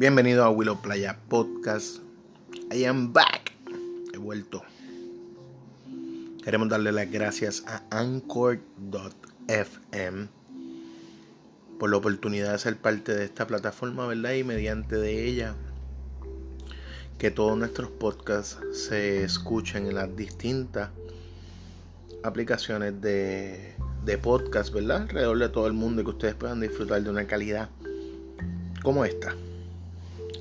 Bienvenido a Willow Playa Podcast. I am back. He vuelto. Queremos darle las gracias a Anchor.fm por la oportunidad de ser parte de esta plataforma, ¿verdad? Y mediante de ella que todos nuestros podcasts se escuchen en las distintas aplicaciones de, de podcast, ¿verdad? Alrededor de todo el mundo y que ustedes puedan disfrutar de una calidad como esta.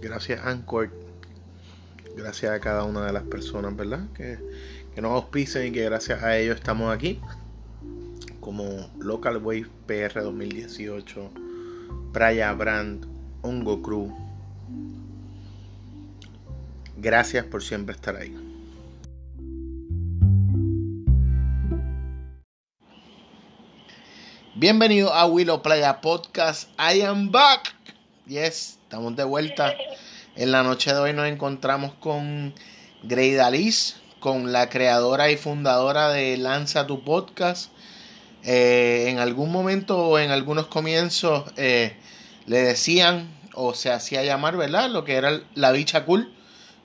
Gracias Anchor. Gracias a cada una de las personas, ¿verdad? Que, que nos auspicen y que gracias a ellos estamos aquí. Como Local Wave PR 2018, Praya Brand, Hongo Crew. Gracias por siempre estar ahí. Bienvenido a Willow Playa Podcast. I am back. Yes, estamos de vuelta. En la noche de hoy nos encontramos con Greida Liz, con la creadora y fundadora de Lanza tu Podcast. Eh, en algún momento o en algunos comienzos eh, le decían o se hacía llamar, ¿verdad? Lo que era la bicha cool.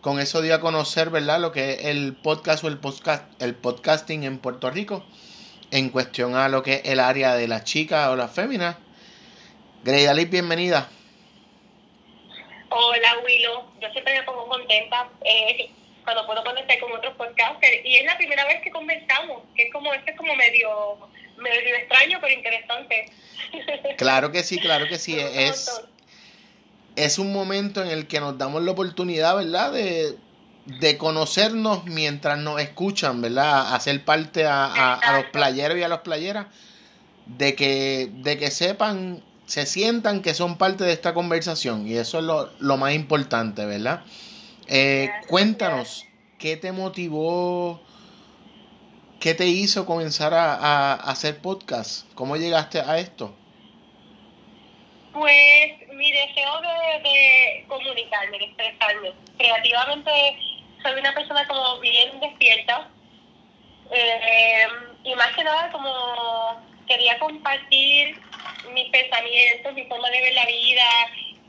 Con eso dio a conocer, ¿verdad? Lo que es el podcast o el, podcast, el podcasting en Puerto Rico en cuestión a lo que es el área de las chicas o las féminas. Greida Liz, bienvenida. Hola Willow, yo siempre me pongo contenta eh, cuando puedo conectar con otros podcasters y es la primera vez que conversamos, que es como, este es como medio, medio extraño pero interesante. Claro que sí, claro que sí, es, es un momento en el que nos damos la oportunidad, ¿verdad? De, de conocernos mientras nos escuchan, ¿verdad? Hacer parte a, a, los playeros y a las playeras de que, de que sepan se sientan que son parte de esta conversación y eso es lo, lo más importante, ¿verdad? Eh, cuéntanos, ¿qué te motivó? ¿Qué te hizo comenzar a, a, hacer podcast? ¿Cómo llegaste a esto? Pues mi deseo de, de comunicarme, de expresarme. Creativamente soy una persona como bien despierta eh, y más que nada como quería compartir mis pensamientos, mi forma de ver la vida.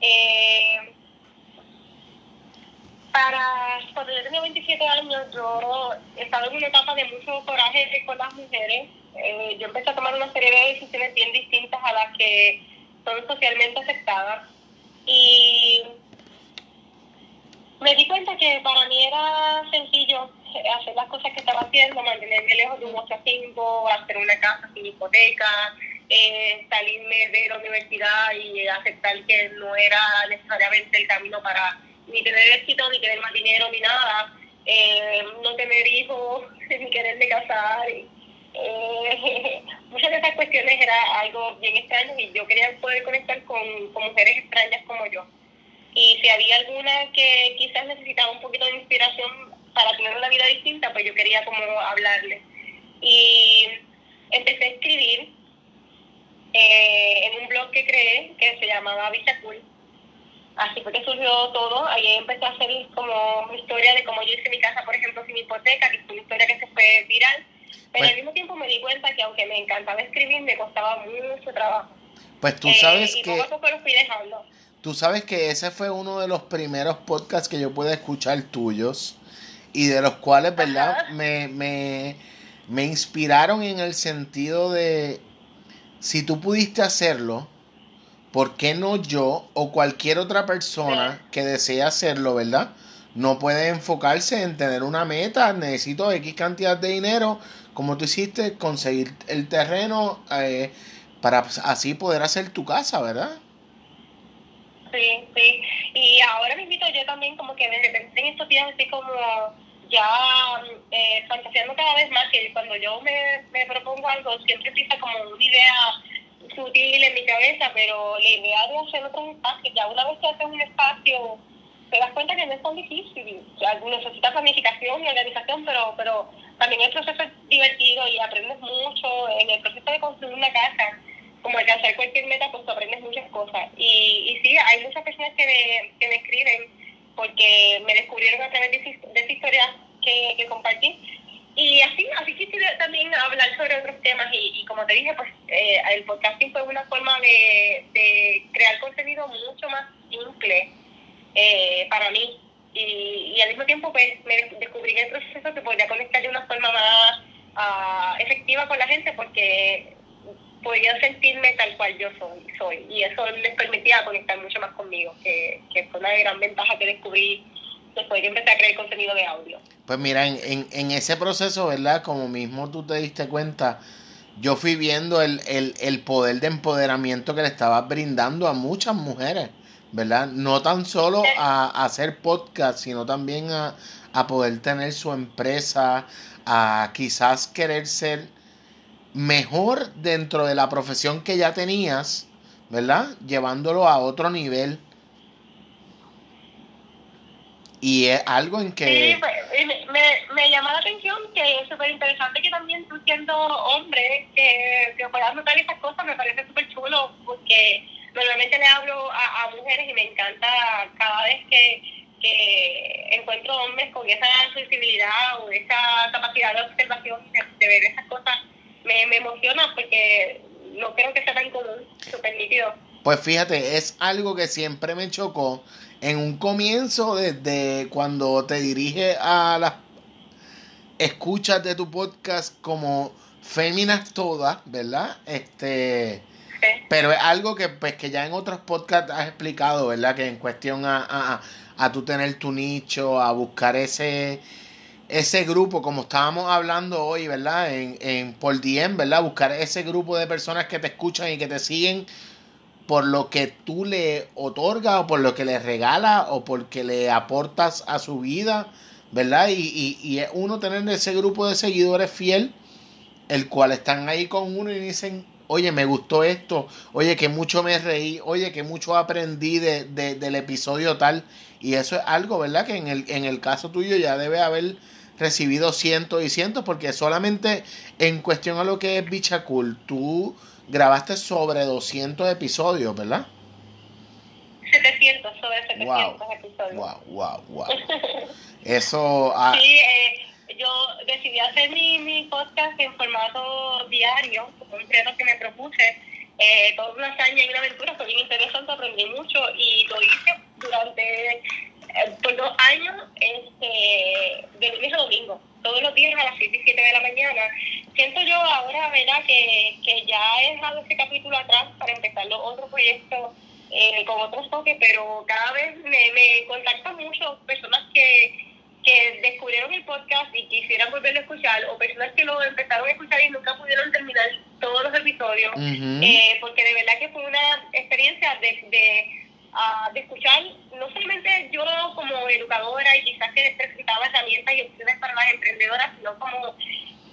Eh, para cuando yo tenía 27 años, yo estaba en una etapa de mucho coraje con las mujeres. Eh, yo empecé a tomar una serie de decisiones bien distintas a las que son socialmente aceptadas. Y me di cuenta que para mí era sencillo hacer las cosas que estaba haciendo, mantenerme lejos de un ostracismo, hacer una casa sin hipoteca, eh, salirme de la universidad y aceptar que no era necesariamente el camino para ni tener éxito, ni tener más dinero, ni nada, eh, no tener hijos, ni quererme casar. Eh, muchas de esas cuestiones era algo bien extraño y yo quería poder conectar con, con mujeres extrañas como yo. Y si había alguna que quizás necesitaba un poquito de inspiración para tener una vida distinta, pues yo quería como hablarle. Y empecé a escribir eh, en un blog que creé que se llamaba Cool. Así fue que surgió todo. Ahí empecé a hacer como historia de cómo yo hice mi casa, por ejemplo, sin hipoteca, que fue una historia que se fue viral. Pero Pues- al mismo tiempo me di cuenta que aunque me encantaba escribir, me costaba mucho trabajo. Pues tú Eh, sabes y que poco a poco lo fui dejando. tú sabes que ese fue uno de los primeros podcasts que yo pude escuchar tuyos y de los cuales, ¿verdad? Me, me, me inspiraron en el sentido de si tú pudiste hacerlo, ¿por qué no yo o cualquier otra persona que desee hacerlo, ¿verdad? No puede enfocarse en tener una meta, necesito X cantidad de dinero, como tú hiciste, conseguir el terreno eh, para así poder hacer tu casa, ¿verdad? Sí, sí. Y ahora me invito yo también como que de repente en estos días estoy como ya eh, fantaseando cada vez más que cuando yo me, me propongo algo siempre empieza como una idea sutil en mi cabeza, pero la idea de hacer otros espacios, ya una vez que haces un espacio te das cuenta que no es tan difícil, sea, necesitas planificación y organización, pero, pero también el proceso es divertido y aprendes mucho en el proceso de construir una casa como alcanzar cualquier meta, pues tú aprendes muchas cosas. Y, y sí, hay muchas personas que me, que me escriben porque me descubrieron a través de, de esa historia que, que compartí. Y así, así quisiera también hablar sobre otros temas y, y como te dije, pues eh, el podcasting fue una forma de, de crear contenido mucho más simple eh, para mí. Y, y, al mismo tiempo pues me descubrí en el proceso que podía conectar de una forma más uh, efectiva con la gente porque podía sentirme tal cual yo soy, soy y eso les permitía conectar mucho más conmigo, que, que una gran ventaja que descubrí después que empecé a crear contenido de audio. Pues mira, en, en, en ese proceso, ¿verdad? Como mismo tú te diste cuenta, yo fui viendo el, el, el poder de empoderamiento que le estaba brindando a muchas mujeres, ¿verdad? No tan solo a, a hacer podcast, sino también a, a poder tener su empresa, a quizás querer ser mejor dentro de la profesión que ya tenías, ¿verdad? Llevándolo a otro nivel. Y es algo en que... Sí, pues, me, me, llama la atención que es súper interesante que también tú siendo hombre, que, que puedas notar esas cosas, me parece súper chulo, porque normalmente le hablo a, a mujeres y me encanta cada vez que que encuentro hombres con esa sensibilidad o esa capacidad de observación, de, ver esas cosas, me, me, emociona porque no creo que sea tan común, súper nítido. Pues fíjate, es algo que siempre me chocó en un comienzo desde cuando te dirige a las escuchas de tu podcast como féminas todas, ¿verdad? Este... Pero es algo que pues que ya en otros podcasts has explicado, ¿verdad? Que en cuestión a, a, a tú tener tu nicho, a buscar ese, ese grupo, como estábamos hablando hoy, ¿verdad? En, en por DM, ¿verdad? Buscar ese grupo de personas que te escuchan y que te siguen por lo que tú le otorgas o por lo que le regalas o porque le aportas a su vida, ¿verdad? Y, y, y uno tener ese grupo de seguidores fiel, el cual están ahí con uno y dicen, oye, me gustó esto, oye, que mucho me reí, oye, que mucho aprendí de, de, del episodio tal. Y eso es algo, ¿verdad? Que en el, en el caso tuyo ya debe haber recibido cientos y cientos, porque solamente en cuestión a lo que es Bicha Cool, tú grabaste sobre 200 episodios, ¿verdad? 700, sobre 700 episodios. Wow, wow, wow. Eso... Ah, sí, eh, yo decidí hacer mi, mi podcast en formato diario, un reto que me propuse. Eh, toda una hazaña y una aventura, fue bien interesante, aprendí mucho y lo hice durante eh, por dos años este, de lunes a domingo, todos los días a las 7 y 7 de la mañana. Siento yo ahora, ¿verdad?, que, que ya he dejado ese capítulo atrás para empezar los otros proyectos eh, con otros toques, pero cada vez me, me contactan mucho personas que que descubrieron el podcast y quisieran volverlo a escuchar, o personas que lo empezaron a escuchar y nunca pudieron terminar todos los episodios, eh, porque de verdad que fue una experiencia de, de, uh, de, escuchar, no solamente yo como educadora y quizás que necesitaba herramientas y opciones para las emprendedoras, sino como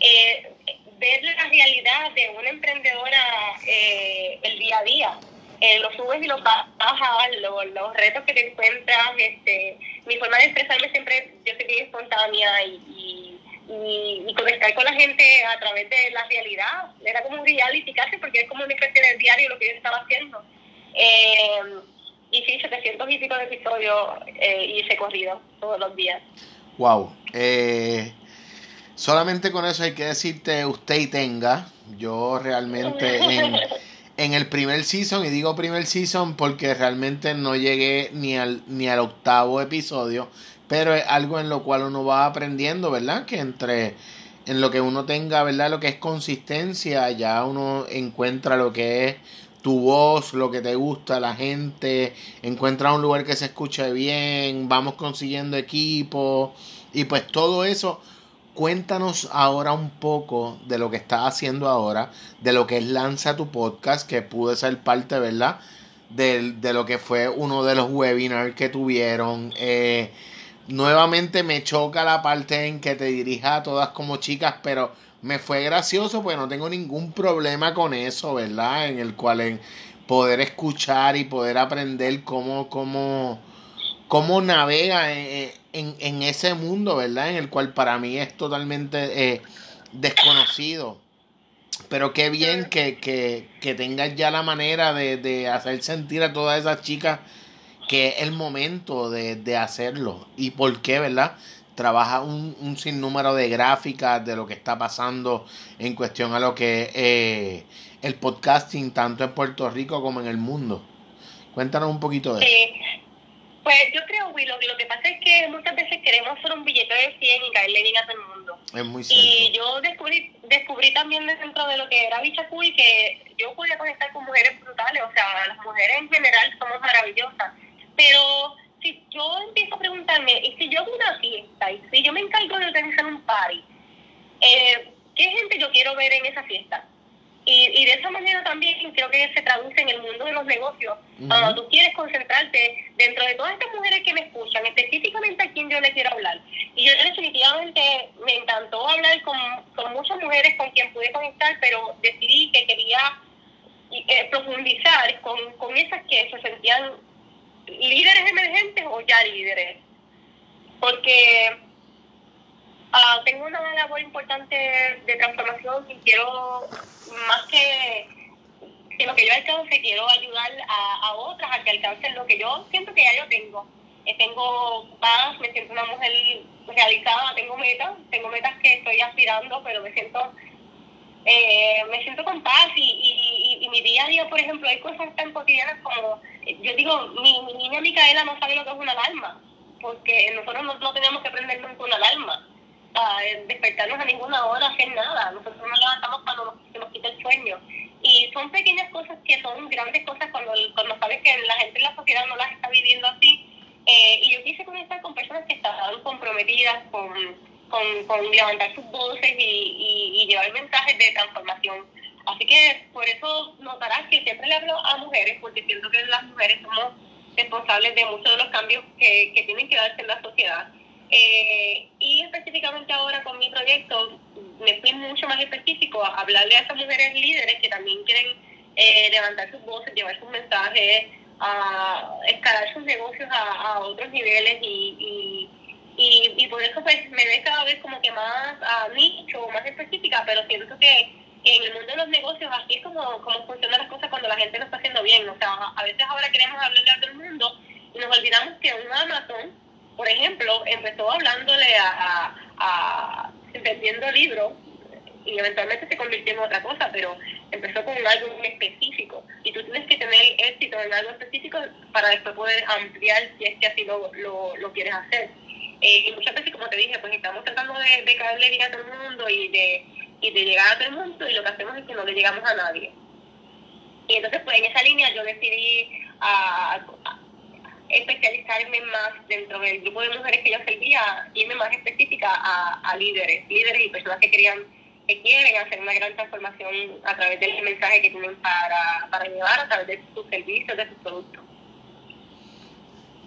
eh, ver la realidad de una emprendedora eh, el día a día. Eh, los subes y los bajas, los, los retos que te encuentras, este, mi forma de expresarme siempre, yo soy bien espontánea y, y, y, conectar con la gente a través de la realidad. Era como un reality casi porque es como una especie de diario lo que yo estaba haciendo. Eh, y sí, 700 y pico de episodios eh, y ese corrido todos los días. Wow. Eh, solamente con eso hay que decirte usted y tenga. Yo realmente en, en el primer season, y digo primer season porque realmente no llegué ni al, ni al octavo episodio, pero es algo en lo cual uno va aprendiendo, ¿verdad? Que entre en lo que uno tenga, ¿verdad? Lo que es consistencia, ya uno encuentra lo que es tu voz, lo que te gusta, la gente, encuentra un lugar que se escuche bien, vamos consiguiendo equipo y pues todo eso cuéntanos ahora un poco de lo que estás haciendo ahora, de lo que es Lanza tu podcast, que pude ser parte, ¿verdad? De, de lo que fue uno de los webinars que tuvieron. Eh, nuevamente me choca la parte en que te dirijas a todas como chicas, pero me fue gracioso porque no tengo ningún problema con eso, ¿verdad? En el cual en poder escuchar y poder aprender cómo, cómo, cómo navega en, en, ese mundo, ¿verdad? En el cual para mí es totalmente eh, desconocido. Pero qué bien que, que, que tengas ya la manera de, de, hacer sentir a todas esas chicas que es el momento de, de hacerlo. Y por qué, ¿verdad? Trabaja un, un, sinnúmero de gráficas de lo que está pasando en cuestión a lo que eh, el podcasting, tanto en Puerto Rico como en el mundo. Cuéntanos un poquito de eso. Pues yo creo, Willow, que lo que pasa es que muchas veces queremos ser un billete de 100 y caerle bien a todo el mundo. Es muy cierto. Y yo descubrí, descubrí también dentro de lo que era Bicha Cool que yo podía conectar con mujeres brutales, o sea, las mujeres en general somos maravillosas. Pero si yo empiezo a preguntarme, y si yo hago una fiesta, y si yo me encargo de organizar un party, eh, ¿qué gente yo quiero ver en esa fiesta? Y, y de esa manera también creo que se traduce en el mundo de los negocios. Cuando tú quieres concentrarte dentro de todas estas mujeres que me escuchan, específicamente a quien yo le quiero hablar. Y yo definitivamente me encantó hablar con, con muchas mujeres con quien pude conectar, pero decidí que quería eh, profundizar con, con esas que se sentían líderes emergentes o ya líderes. Porque Uh, tengo una labor importante de transformación y quiero, más que, que lo que yo alcance, quiero ayudar a, a, otras a que alcancen lo que yo siento que ya yo tengo. Eh, tengo paz, me siento una mujer realizada, tengo metas, tengo metas que estoy aspirando, pero me siento eh, me siento con paz y, y, y, mi día a día, por ejemplo, hay cosas tan cotidianas como, yo digo, mi, niña Micaela no sabe lo que es una alarma, porque nosotros no, no tenemos que aprender nunca una alarma a despertarnos a ninguna hora, hacer nada. Nosotros nos levantamos cuando nos, se nos quita el sueño. Y son pequeñas cosas que son grandes cosas cuando, cuando sabes que la gente en la sociedad no las está viviendo así. Eh, y yo quise conectar con personas que estaban comprometidas con, con, con levantar sus voces y, y llevar mensajes de transformación. Así que por eso notarás que siempre le hablo a mujeres, porque siento que las mujeres somos responsables de muchos de los cambios que, que tienen que darse en la sociedad. Eh, y específicamente ahora con mi proyecto me fui mucho más específico a hablarle a esas mujeres líderes que también quieren eh, levantar sus voces, llevar sus mensajes, a escalar sus negocios a, a otros niveles y, y, y, y, por eso pues me ve cada vez como que más a nicho, más específica, pero siento que en el mundo de los negocios así es como, como funcionan las cosas cuando la gente lo está haciendo bien. O sea, a veces ahora queremos hablarle a todo el mundo y nos olvidamos que un Amazon por ejemplo, empezó hablándole a, a, vendiendo libros y eventualmente se convirtió en otra cosa, pero empezó con algo específico. Y tú tienes que tener éxito en algo específico para después poder ampliar si es que así lo, lo, lo quieres hacer. Eh, y muchas veces, como te dije, pues estamos tratando de, de caerle bien a todo el mundo y de, y de llegar a todo el mundo y lo que hacemos es que no le llegamos a nadie. Y entonces, pues en esa línea yo decidí a, a especializarme más dentro del grupo de mujeres que yo servía, irme más específica a, a líderes, líderes y personas que querían, que quieren hacer una gran transformación a través del mensaje que tienen para, para llevar, a través de sus servicios, de sus productos.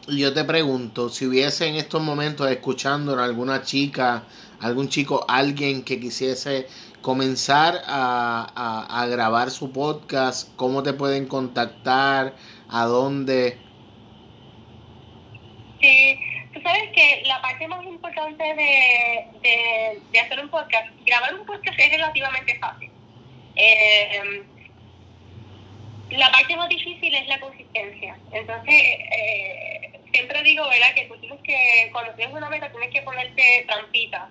Yo te pregunto, si hubiese en estos momentos escuchando alguna chica, algún chico, alguien que quisiese comenzar a, a, a grabar su podcast, ¿cómo te pueden contactar? ¿A dónde? Sí, tú sabes que la parte más importante de, de, de hacer un podcast, grabar un podcast es relativamente fácil. Eh, la parte más difícil es la consistencia. Entonces, eh, siempre digo, ¿verdad? Que tú tienes que, cuando tienes una meta, tienes que ponerte trampitas.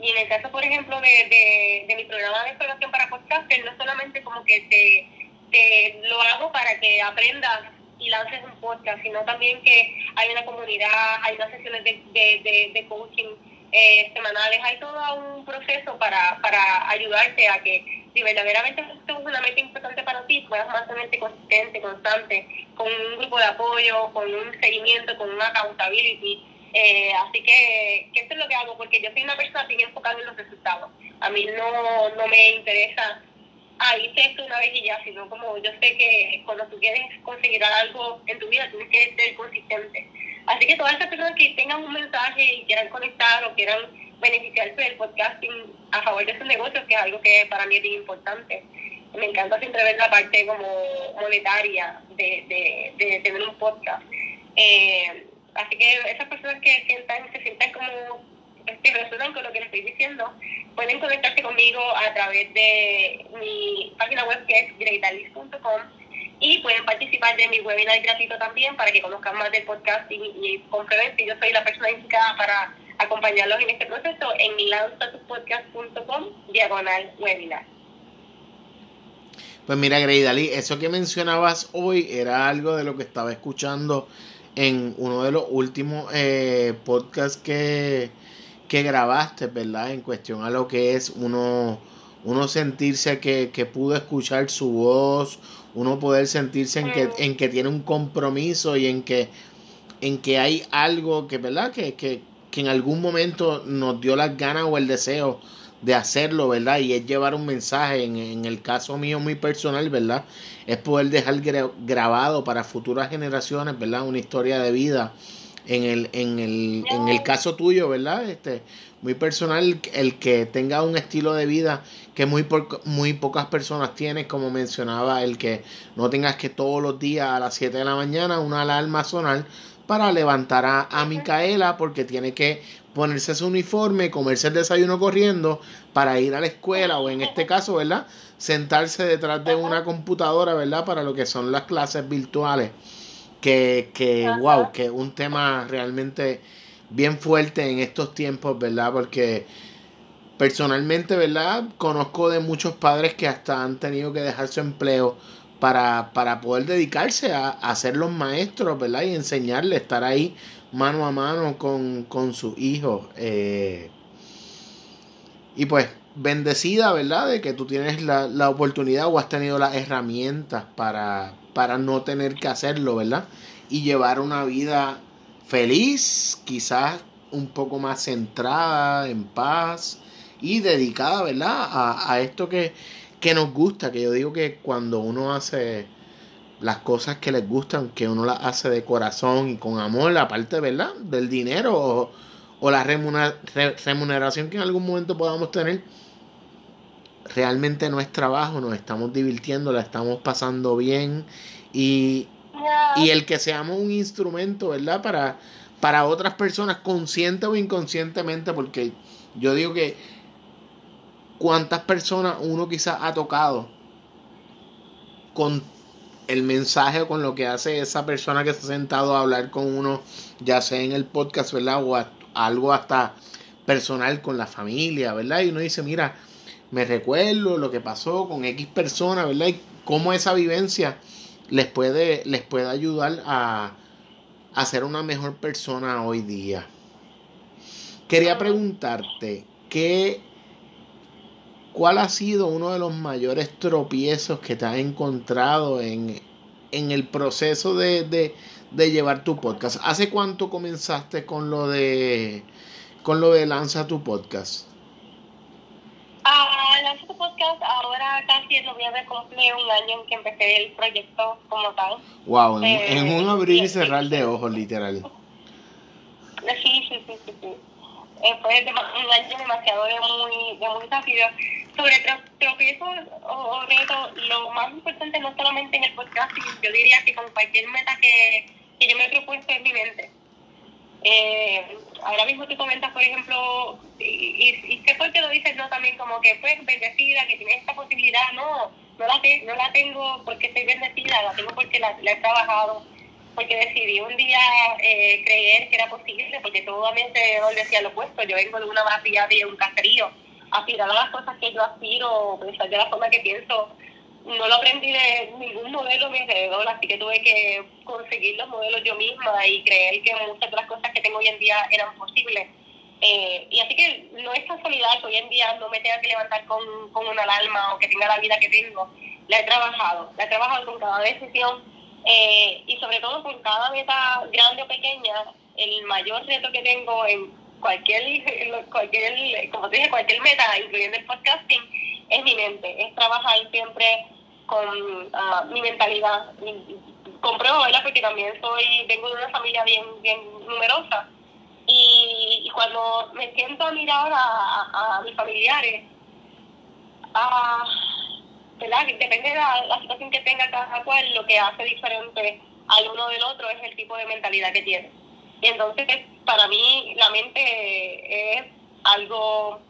Y en el caso, por ejemplo, de, de, mi programa de exploración para podcasters, no solamente como que te, te lo hago para que aprendas y lances un podcast, sino también que hay una comunidad, hay unas sesiones de, de, de coaching eh, semanales, hay todo un proceso para, para ayudarte a que si verdaderamente esto es una meta importante para ti, puedas mantenerte consistente, constante, con un grupo de apoyo, con un seguimiento, con una accountability. Eh, así que, que esto es lo que hago, porque yo soy una persona bien enfocada en los resultados. A mí no, no me interesa ah, hice una vez y ya, sino como yo sé que cuando tú quieres conseguir algo en tu vida tienes que ser consistente. Así que todas esas personas que tengan un mensaje y quieran conectar o quieran beneficiarse del podcasting a favor de sus negocios, que es algo que para mí es bien importante. Me encanta siempre ver la parte como monetaria de, de, de tener un podcast. Eh, así que esas personas que sientan, se sientan como que resuenan con lo que les estoy diciendo, pueden conectarse conmigo a través de mi página web que es greatalis.com y pueden participar de mi webinar gratuito también para que conozcan más del podcasting y comprueben si yo soy la persona indicada para acompañarlos en este proceso en lanzatuspodcast.com diagonal webinar. Pues mira, Grey Dalí, eso que mencionabas hoy era algo de lo que estaba escuchando en uno de los últimos eh, podcasts que, que grabaste, ¿verdad? En cuestión a lo que es uno, uno sentirse que, que pudo escuchar su voz, uno poder sentirse en que, en que tiene un compromiso y en que, en que hay algo que, ¿verdad? Que, que, que en algún momento nos dio las ganas o el deseo de hacerlo, ¿verdad? Y es llevar un mensaje, en, en, el caso mío muy personal, ¿verdad? Es poder dejar grabado para futuras generaciones, ¿verdad? Una historia de vida. En el, en el, en el caso tuyo, ¿verdad? Este, muy personal, el que tenga un estilo de vida que muy, muy pocas personas tienen, como mencionaba, el que no tengas que todos los días a las 7 de la mañana una alarma sonar para levantar a, a Micaela porque tiene que ponerse su uniforme, comerse el desayuno corriendo para ir a la escuela o en este caso, ¿verdad? Sentarse detrás de una computadora, ¿verdad? Para lo que son las clases virtuales. Que, que wow, que un tema realmente bien fuerte en estos tiempos, ¿verdad? Porque personalmente, ¿verdad? Conozco de muchos padres que hasta han tenido que dejar su empleo para, para poder dedicarse a, a ser los maestros, ¿verdad? Y enseñarle, estar ahí mano a mano con, con sus hijos. Eh, y pues, bendecida, ¿verdad? De que tú tienes la, la, oportunidad o has tenido las herramientas para, para no tener que hacerlo, ¿verdad? Y llevar una vida feliz, quizás un poco más centrada, en paz y dedicada, ¿verdad? A, esto que, que nos gusta, que yo digo que cuando uno hace las cosas que les gustan, que uno las hace de corazón y con amor, aparte, ¿verdad? Del dinero o la remuneración que en algún momento podamos tener, realmente no es trabajo, nos estamos divirtiendo, la estamos pasando bien y, y el que seamos un instrumento, ¿verdad? Para, para otras personas, consciente o inconscientemente, porque yo digo que cuántas personas uno quizás ha tocado con el mensaje con lo que hace esa persona que se ha sentado a hablar con uno, ya sea en el podcast, ¿verdad? O algo hasta personal con la familia, ¿verdad? Y uno dice, mira, me recuerdo lo que pasó con X persona, ¿verdad? Y cómo esa vivencia les puede, les puede ayudar a, a ser una mejor persona hoy día. Quería preguntarte, ¿qué ¿Cuál ha sido uno de los mayores tropiezos que te has encontrado en, en el proceso de, de, de, llevar tu podcast? ¿Hace cuánto comenzaste con lo de con lo de lanza tu podcast? Ah, podcast ahora casi en noviembre cumple un año en que empecé el proyecto como tal. Wow, en, eh, en un abrir y cerrar de ojos, literal. Sí, sí, sí, sí. sí. Eh, fue un año demasiado de muy, de muy rápido sobre tropiezos o, retos, lo más importante no solamente en el podcasting, yo diría que con cualquier meta que, que yo me he propuesto en mi mente. Eh, ahora mismo tú comentas, por ejemplo, y, y, qué por qué lo dices, no también como que pues bendecida, que tienes esta posibilidad, no, no la, te, no la tengo porque estoy bendecida, la tengo porque la, he trabajado, porque decidí un día eh, creer que era posible, porque todo a mí se decía lo opuesto, yo vengo de una barriada de un caserío, aspirar a las cosas que yo aspiro, pensar de la forma que pienso, no lo aprendí de ningún modelo a mi alrededor, así que tuve que conseguir los modelos yo misma y creer que muchas de las cosas que tengo hoy en día eran posibles. Eh, y así que no es casualidad que hoy en día no me tenga que levantar con, con una alarma o que tenga la vida que tengo. La he trabajado, la he trabajado con cada decisión eh, y sobre todo con cada meta grande o pequeña. El mayor reto que tengo en cualquier, cualquier, como te dije, cualquier meta, incluyendo el podcasting, es mi mente, es trabajar siempre con uh, mi mentalidad. Compruebo, ¿verdad? Porque también soy, vengo de una familia bien, bien numerosa. Y, y cuando me siento a mirar a, a, mis familiares, a, ¿verdad? Depende de la, la situación que tenga cada cual, lo que hace diferente al uno del otro es el tipo de mentalidad que tiene. Y entonces, para mí, la mente es algo...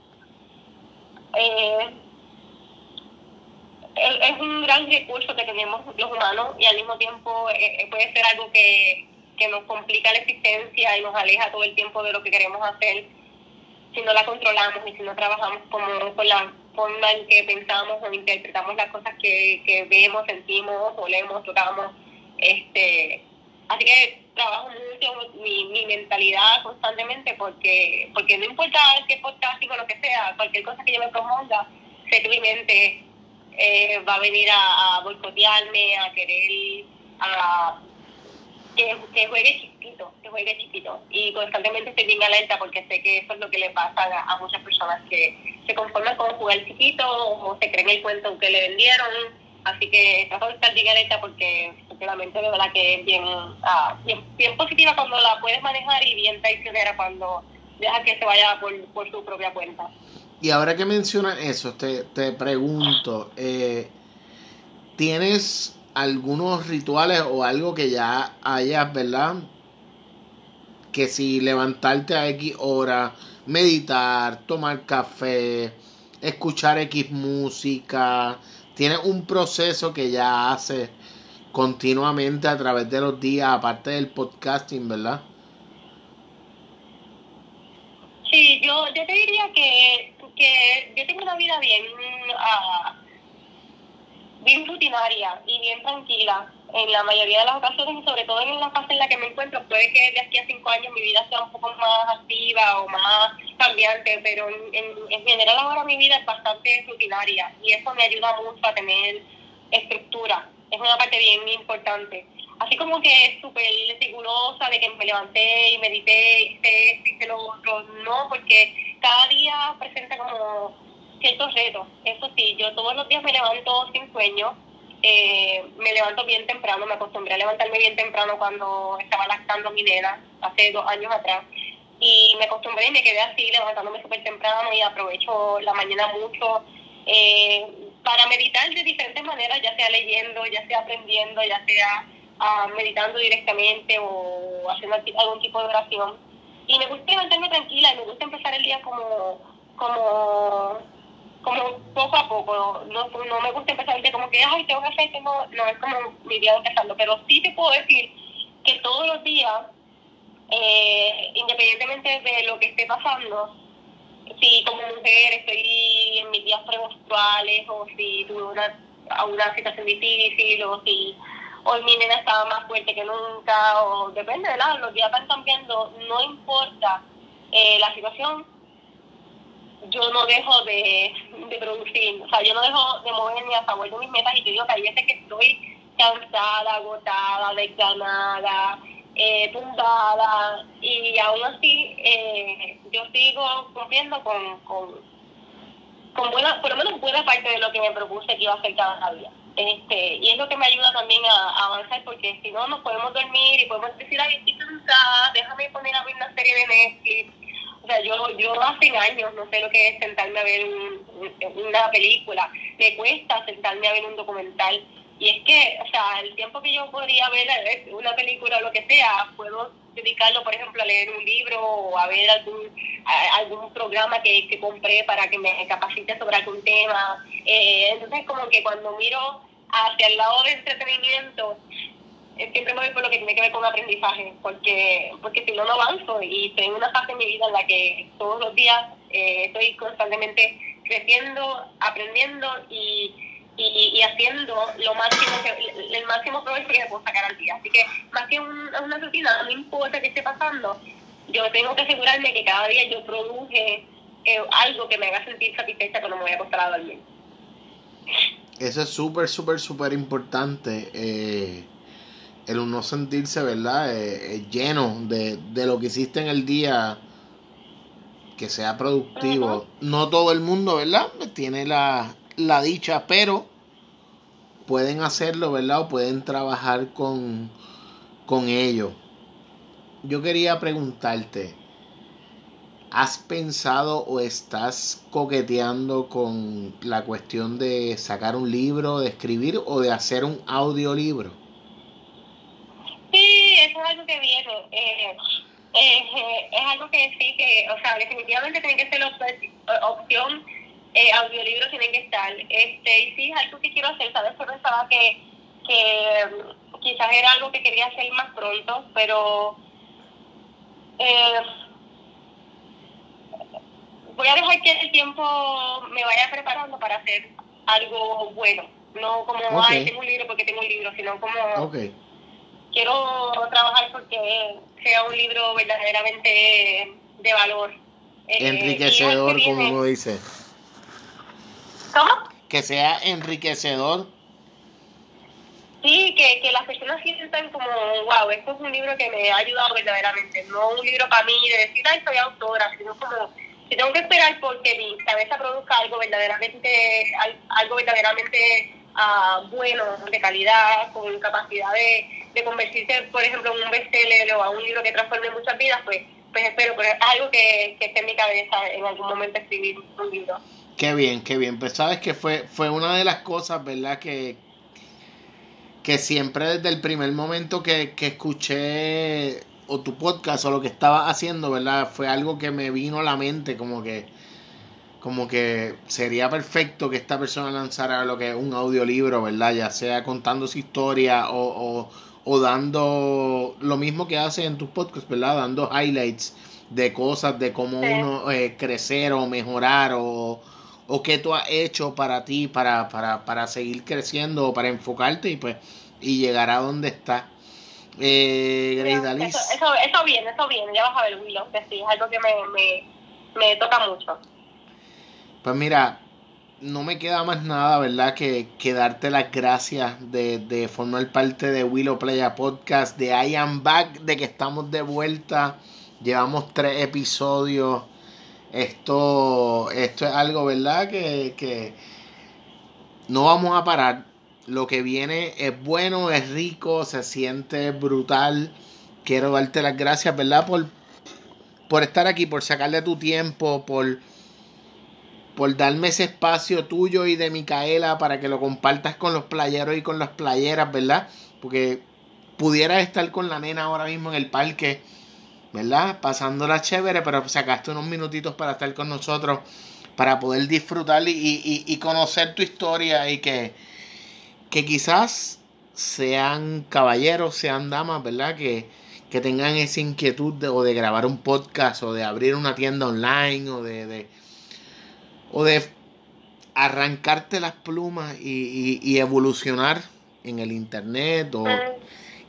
Eh, es un gran recurso que tenemos los humanos y al mismo tiempo eh, eh, puede ser algo que, que nos complica la existencia y nos aleja todo el tiempo de lo que queremos hacer si no la controlamos y si no trabajamos como con la forma en que pensamos o interpretamos las cosas que, que vemos, sentimos, olemos, tocamos. Este, Así que trabajo mucho mi, mi mentalidad constantemente porque porque no importa qué podcasting o lo que sea, cualquier cosa que yo me proponga, sé que mi mente eh, va a venir a, a boicotearme, a querer a, que, que, juegue chiquito, que juegue chiquito. Y constantemente estoy bien alerta porque sé que eso es lo que le pasa a, muchas personas que se conforman con jugar chiquito o se creen el cuento que le vendieron. Así que trato de estar bien alerta porque, la mente de verdad que es ah, bien, bien, positiva cuando la puedes manejar y bien traicionera cuando deja que se vaya por, por su propia cuenta. Y ahora que mencionas eso, te, te pregunto, eh, ¿tienes algunos rituales o algo que ya hayas, ¿verdad? Que si levantarte a X hora, meditar, tomar café, escuchar X música, tienes un proceso que ya haces continuamente a través de los días, aparte del podcasting, ¿verdad? Sí, yo, yo te diría que, que yo tengo una vida bien... Uh, bien rutinaria y bien tranquila en la mayoría de las ocasiones y sobre todo en la fase en la que me encuentro. Puede que de aquí a cinco años mi vida sea un poco más activa o más cambiante, pero en, en, general ahora mi vida es bastante rutinaria y eso me ayuda mucho a tener estructura. Es una parte bien importante. Así como que súper rigurosa de que me levanté y medité, hice hice lo otro. No, porque cada día presenta como ciertos retos. Eso sí, yo todos los días me levanto sin sueño. Eh, me levanto bien temprano, me acostumbré a levantarme bien temprano cuando estaba lactando mi nena, hace dos años atrás. Y me acostumbré y me quedé así, levantándome súper temprano y aprovecho la mañana mucho eh, para meditar de diferentes maneras, ya sea leyendo, ya sea aprendiendo, ya sea ah, meditando directamente o haciendo algún tipo de oración. Y me gusta levantarme tranquila y me gusta empezar el día como, como como poco a poco, no, no me gusta empezar de como que, ay, tengo que hacer, tengo, no, es como mi día empezando, pero sí te puedo decir que todos los días, eh, independientemente de lo que esté pasando, si como mujer estoy en mis días premenstruales o si tuve una, una situación difícil o si hoy mi nena estaba más fuerte que nunca o depende de la, los días van cambiando, no importa eh, la situación, yo no dejo de, producir, o sea, yo no dejo de moverme a favor de mis metas y te digo que hay veces que estoy cansada, agotada, desganada, eh, tumbada y aún así eh, yo sigo cumpliendo con, con, con buena, por lo menos buena parte de lo que me propuse que iba a hacer cada día. Este, y es lo que me ayuda también a, avanzar porque si no nos podemos dormir y podemos decir, ay, estoy cansada, déjame poner a ver una serie de Netflix o sea, yo, yo hace años no sé lo que es sentarme a ver una película. Me cuesta sentarme a ver un documental. Y es que, o sea, el tiempo que yo podría ver una película o lo que sea, puedo dedicarlo, por ejemplo, a leer un libro o a ver algún, algún programa que, que compré para que me capacite sobre algún tema. Eh, entonces, como que cuando miro hacia el lado de entretenimiento, eh, siempre me voy por lo que tiene que ver con aprendizaje, porque porque si no, no avanzo y estoy en una fase de mi vida en la que todos los días eh, estoy constantemente creciendo, aprendiendo y, y, haciendo lo máximo que, el máximo provecho que puedo sacar al día. Así que más que una rutina, no importa qué esté pasando, yo tengo que asegurarme que cada día yo produje eh, algo que me haga sentir satisfecha cuando me voy a acostar a dormir. Eso es súper, súper, súper importante. Eh, el uno sentirse, ¿verdad? Eh, eh, lleno de, de, lo que hiciste en el día, que sea productivo. No todo el mundo, ¿verdad? Tiene la, la dicha, pero pueden hacerlo, ¿verdad? O pueden trabajar con, con ello. Yo quería preguntarte, ¿has pensado o estás coqueteando con la cuestión de sacar un libro, de escribir o de hacer un audiolibro? es algo que viene. Eh, eh, es algo que sí, que, o sea, definitivamente tiene que ser la opción. Eh, audiolibros tienen que estar. Este, y sí, es algo que quiero hacer. Sabes, yo pensaba que, que mm, quizás era algo que quería hacer más pronto, pero eh, voy a dejar que el tiempo me vaya preparando para hacer algo bueno. No como, ay, tengo un libro porque tengo un libro, sino como quiero trabajar porque sea un libro verdaderamente de valor. Eh, enriquecedor, como dice. ¿Cómo? Que sea enriquecedor. Sí, que, que las personas sientan como, wow, esto es un libro que me ha ayudado verdaderamente, no un libro para mí de decir, ay, soy autora, sino como, si tengo que esperar porque mi cabeza produzca algo verdaderamente, algo verdaderamente uh, bueno, de calidad, con capacidad de, de convertirse, por ejemplo, en un bestseller o a un libro que transforme muchas vidas, pues, pues espero, pero es algo que, que esté en mi cabeza en algún momento escribir un libro. Qué bien, qué bien. Pues sabes que fue, fue una de las cosas, ¿verdad? Que, que siempre desde el primer momento que, que escuché o tu podcast o lo que estaba haciendo, ¿verdad? Fue algo que me vino a la mente como que como que sería perfecto que esta persona lanzara lo que es un audiolibro, ¿verdad? Ya sea contando su historia o, o, dando lo mismo que hace en tus podcasts, ¿verdad? Dando highlights de cosas, de cómo uno eh, crecer o mejorar o, o qué tú has hecho para ti, para, para, para seguir creciendo o para enfocarte y pues y llegar a donde estás. Eh, Grace eso, eso, eso, viene, eso viene, ya vas a ver, Willow, que sí, es algo que me, me, me toca mucho. Pues mira, no me queda más nada, ¿verdad? Que, que darte las gracias de, de, formar parte de Willow Playa Podcast, de I Am Back, de que estamos de vuelta. Llevamos tres episodios. Esto, esto es algo, ¿verdad? Que, que no vamos a parar. Lo que viene es bueno, es rico, se siente brutal. Quiero darte las gracias, ¿verdad? Por, por estar aquí, por sacarle tu tiempo, por por darme ese espacio tuyo y de Micaela para que lo compartas con los playeros y con las playeras, ¿verdad? Porque pudieras estar con la nena ahora mismo en el parque, ¿verdad? Pasándola chévere, pero sacaste unos minutitos para estar con nosotros, para poder disfrutar y, y, conocer tu historia y que, que quizás sean caballeros, sean damas, ¿verdad? Que, que tengan esa inquietud de, o de grabar un podcast o de abrir una tienda online o de o de arrancarte las plumas y, evolucionar en el internet o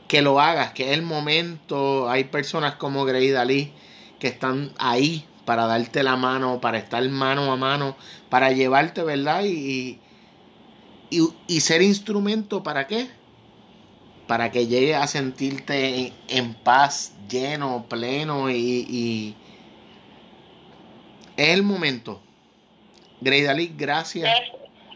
que lo hagas, que es el momento. Hay personas como Grey Dalí que están ahí para darte la mano, para estar mano a mano, para llevarte, ¿verdad? Y, y, ser instrumento para qué? Para que llegue a sentirte en, paz, lleno, pleno y, y es el momento Dalí, gracias.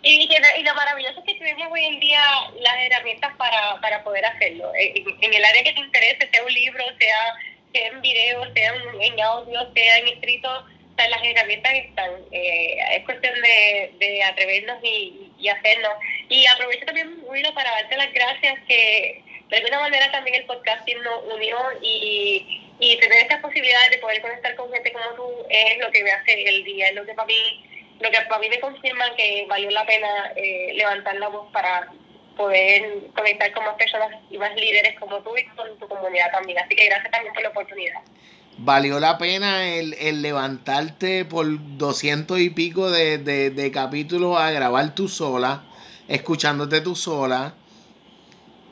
Y, y, lo maravilloso es que tenemos hoy en día las herramientas para, para poder hacerlo. En, el área que te interese, sea un libro, sea, sea en video, sea en, audio, sea en escrito, las herramientas están. Eh, es cuestión de, de atrevernos y, y, hacerlo. Y aprovecho también, Willo, para darte las gracias que de alguna manera también el podcasting nos unió y, y tener estas posibilidades de poder conectar con gente como tú es lo que me hace el día, es lo que para mí lo que para mí me confirma que valió la pena eh, levantar la voz para poder conectar con más personas y más líderes como tú y con tu comunidad también. Así que gracias también por la oportunidad. Valió la pena el, el levantarte por doscientos y pico de, de, de capítulos a grabar tú sola, escuchándote tú sola.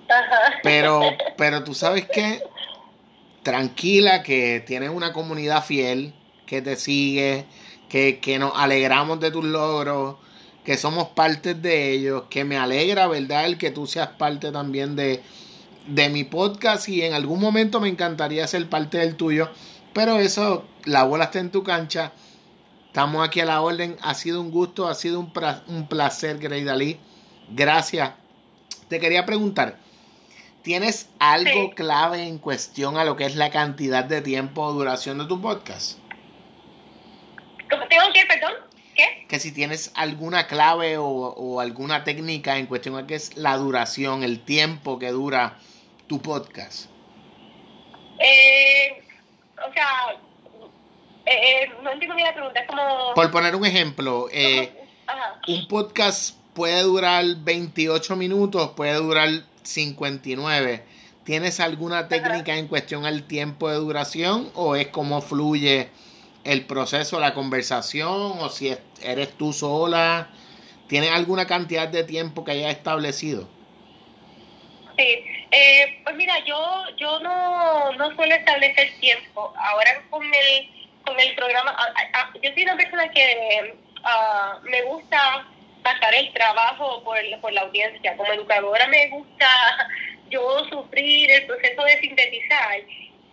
Ajá. Pero, pero tú sabes que tranquila que tienes una comunidad fiel que te sigue, que, nos alegramos de tus logros, que somos parte de ellos, que me alegra, ¿verdad? El que tú seas parte también de, de mi podcast y en algún momento me encantaría ser parte del tuyo, pero eso, la bola está en tu cancha. Estamos aquí a la orden. Ha sido un gusto, ha sido un, un placer, Grey Dalí. Gracias. Te quería preguntar, ¿tienes algo clave en cuestión a lo que es la cantidad de tiempo o duración de tu podcast? ¿Tengo que, perdón? ¿Qué? Que si tienes alguna clave o, alguna técnica en cuestión a qué es la duración, el tiempo que dura tu podcast. Eh, o sea, eh, eh, no entiendo bien la pregunta, es como... Por poner un ejemplo, un podcast puede durar 28 minutos, puede durar 59. ¿Tienes alguna técnica en cuestión al tiempo de duración o es como fluye? El proceso, la conversación, o si eres tú sola, ¿tienes alguna cantidad de tiempo que hayas establecido? Sí, eh, pues mira, yo yo no, no suelo establecer tiempo. Ahora con el con el programa, yo soy una persona que me gusta pasar el trabajo por, por la audiencia. Como educadora me gusta yo sufrir el proceso de sintetizar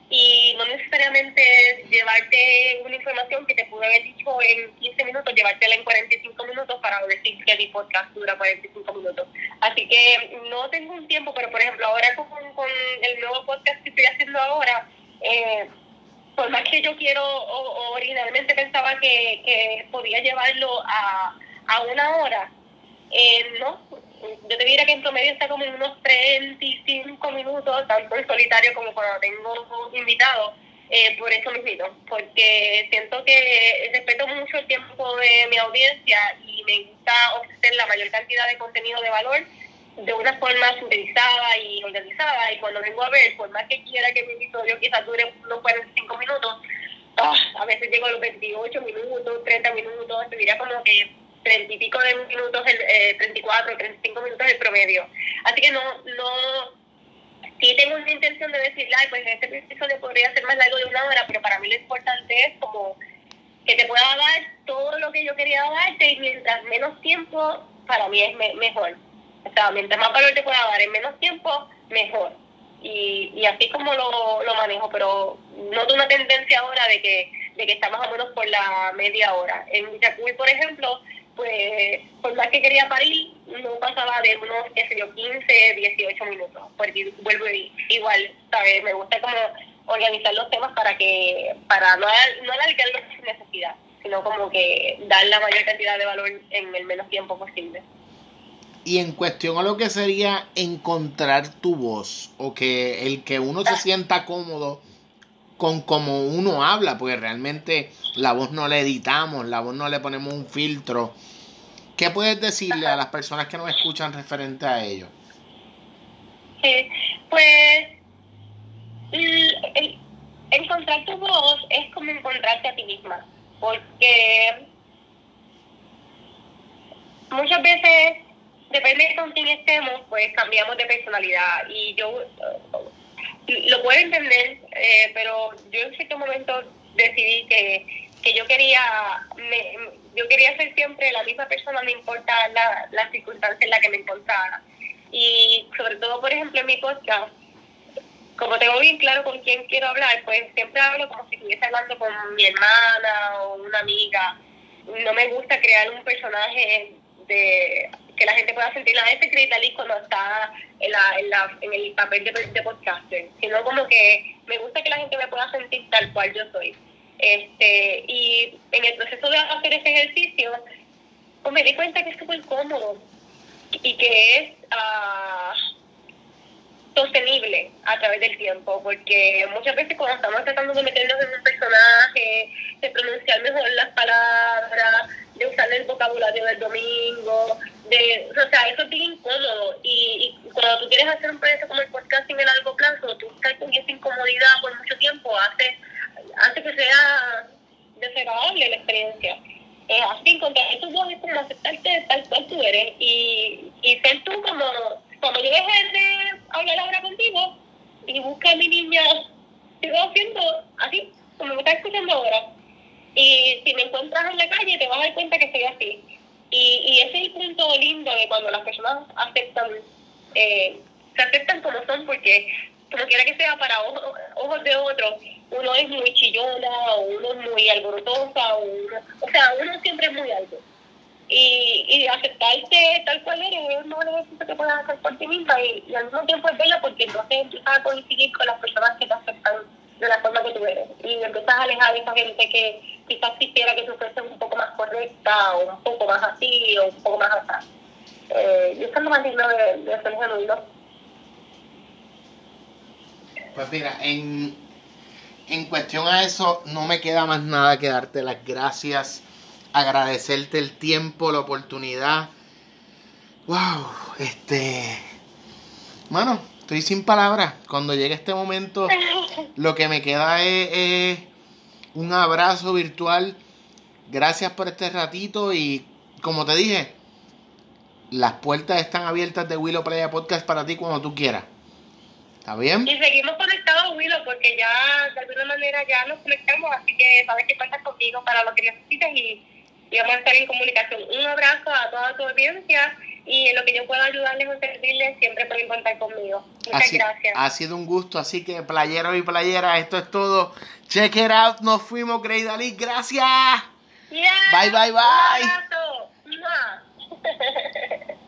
y no necesariamente llevarte una información que te pude haber dicho en 15 minutos, llevártela en 45 minutos para decir que mi podcast dura 45 minutos. Así que no tengo un tiempo, pero por ejemplo ahora con, con el nuevo podcast que estoy haciendo ahora, eh, por más que yo quiero, o, originalmente pensaba que, que podía llevarlo a, a una hora, eh, no, yo te diría que en promedio está como en unos 35 minutos, tanto en solitario como cuando tengo invitados, eh, por eso mismo, porque siento que respeto mucho el tiempo de mi audiencia y me gusta ofrecer la mayor cantidad de contenido de valor de una forma sintetizada y organizada y cuando vengo a ver, por más que quiera que mi episodio quizás dure unos 45 minutos, ah, a veces llego a los 28 minutos, 30 minutos, te diría como que 30 y pico de minutos, el, eh, 34, 35 minutos el promedio. Así que no, no, sí tengo una intención de decir, ay, pues este episodio podría ser más largo de una hora, pero para mí lo importante es como que te pueda dar todo lo que yo quería darte y mientras menos tiempo, para mí es mejor. O sea, mientras más valor te pueda dar en menos tiempo, mejor. Y, y así como lo, manejo, pero noto una tendencia ahora de que, de que está más o menos por la media hora. En Yacuy, por ejemplo, pues por más que quería parir, no pasaba de unos, qué sé yo, 15, 18 minutos, porque vuelvo igual, ¿sabes? Me gusta como organizar los temas para que, para no, no alargarlos sin necesidad, sino como que dar la mayor cantidad de valor en el menos tiempo posible. Y en cuestión a lo que sería encontrar tu voz, o que el que uno se ah. sienta cómodo con cómo uno habla, porque realmente la voz no la editamos, la voz no le ponemos un filtro. ¿Qué puedes decirle a las personas que nos escuchan referente a ello? Sí, pues encontrar tu voz es como encontrarte a ti misma, porque muchas veces, depende de con quién estemos, pues cambiamos de personalidad. Y yo lo puedo entender, eh, pero yo en cierto momento decidí que, que yo quería me, yo quería ser siempre la misma persona, no importa la, la circunstancia en la que me encontrara. Y sobre todo, por ejemplo, en mi podcast, como tengo bien claro con quién quiero hablar, pues siempre hablo como si estuviese hablando con mi hermana o una amiga. No me gusta crear un personaje de que la gente pueda sentir la gente Liz cuando está en, la, en, la, en el papel de, de podcaster, sino como que me gusta que la gente me pueda sentir tal cual yo soy. Este, y en el proceso de hacer ese ejercicio, pues me di cuenta que es súper cómodo y que es uh, sostenible a través del tiempo, porque muchas veces cuando estamos tratando de meternos en un personaje, de pronunciar mejor las palabras, de usar el vocabulario del domingo, de, o sea, eso es bien incómodo. Y, cuando tú quieres hacer un proyecto como el podcasting en largo plazo, tú estás con esa incomodidad por mucho tiempo, hace, hace que sea desagradable la experiencia. Es así, encontrar estos dos es como aceptarte tal cual tú eres y, y ser tú como, cuando yo dejé de hablar ahora contigo y busca a mi niña, sigo haciendo así, como me estás escuchando ahora y si me encuentras en la calle, te vas a dar cuenta que estoy así. Y, y ese es el punto lindo de cuando las personas aceptan, eh, se aceptan como son, porque como quiera que sea para ojos, de otros, uno es muy chillona, o uno es muy alborotosa, o, uno, o sea, uno siempre es muy alto. Y, y aceptarte tal cual eres es una cosa que puedes hacer por ti misma y, y, al mismo tiempo es bello porque entonces empiezas a coincidir con las personas que te aceptan de la forma que tú eres. Y empiezas a alejar a esa gente que quizás quisiera que tú fuese un poco más correcta, o un poco más así, o un poco más así. Eh, yo soy lo más digno de, de ser genuino. Pues mira, en, en cuestión a eso, no me queda más nada que darte las gracias, agradecerte el tiempo, la oportunidad. Wow, este. Mano, estoy sin palabras. Cuando llegue este momento, lo que me queda es, un abrazo virtual. Gracias por este ratito y como te dije, las puertas están abiertas de Willow Playa Podcast para ti cuando tú quieras. ¿Está bien? Y seguimos conectados, Willow, porque ya de alguna manera ya nos conectamos, así que sabes que cuentas conmigo para lo que necesites y, y vamos a estar en comunicación. Un abrazo a toda tu audiencia y en lo que yo pueda ayudarles o servirles, siempre pueden contar conmigo. Muchas gracias. Ha sido un gusto, así que playeros y playeras, esto es todo. Check it out, nos fuimos, Grey Ali, gracias. Bye, bye, bye. Un abrazo.